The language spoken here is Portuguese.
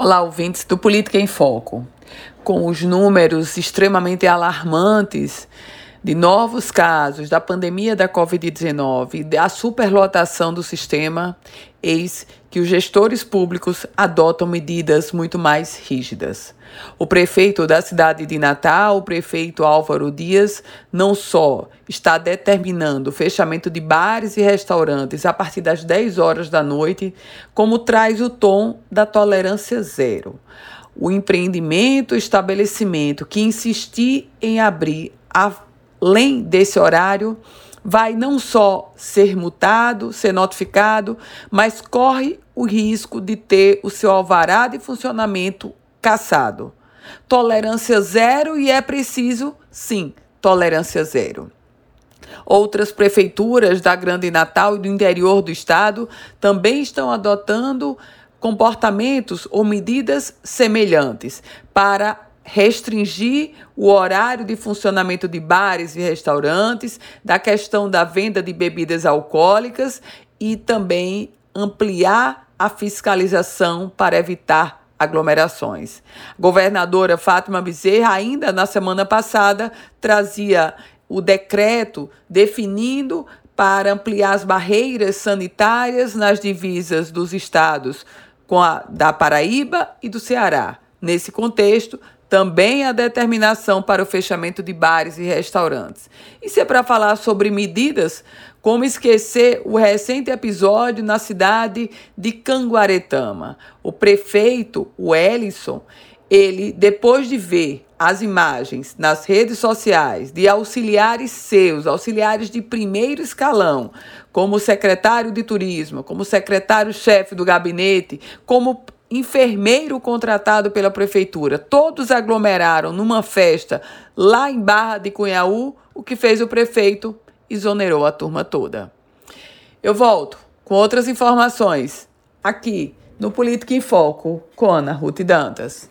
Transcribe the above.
Olá, ouvintes do Política em Foco. Com os números extremamente alarmantes de novos casos da pandemia da Covid-19 e da superlotação do sistema, eis que os gestores públicos adotam medidas muito mais rígidas. O prefeito da cidade de Natal, o prefeito Álvaro Dias, não só está determinando o fechamento de bares e restaurantes a partir das 10 horas da noite, como traz o tom da tolerância zero. O empreendimento, o estabelecimento que insistir em abrir a além desse horário, vai não só ser multado, ser notificado, mas corre o risco de ter o seu alvará de funcionamento cassado. Tolerância zero e é preciso, sim, tolerância zero. Outras prefeituras da Grande Natal e do interior do estado também estão adotando comportamentos ou medidas semelhantes para restringir o horário de funcionamento de bares e restaurantes, da questão da venda de bebidas alcoólicas e também ampliar a fiscalização para evitar aglomerações. A governadora Fátima Bezerra, ainda na semana passada, trazia o decreto definindo para ampliar as barreiras sanitárias nas divisas dos estados com a da Paraíba e do Ceará. Nesse contexto, também a determinação para o fechamento de bares e restaurantes. Se é para falar sobre medidas, como esquecer o recente episódio na cidade de Canguaretama? O prefeito, o Ellison, ele, depois de ver as imagens nas redes sociais de auxiliares seus, auxiliares de primeiro escalão, como secretário de turismo, como secretário-chefe do gabinete, como enfermeiro contratado pela prefeitura, todos aglomeraram numa festa lá em Barra de Cunhaú, o que fez o prefeito exonerou a turma toda. Eu volto com outras informações aqui no Política em Foco com Ana Ruth Dantas.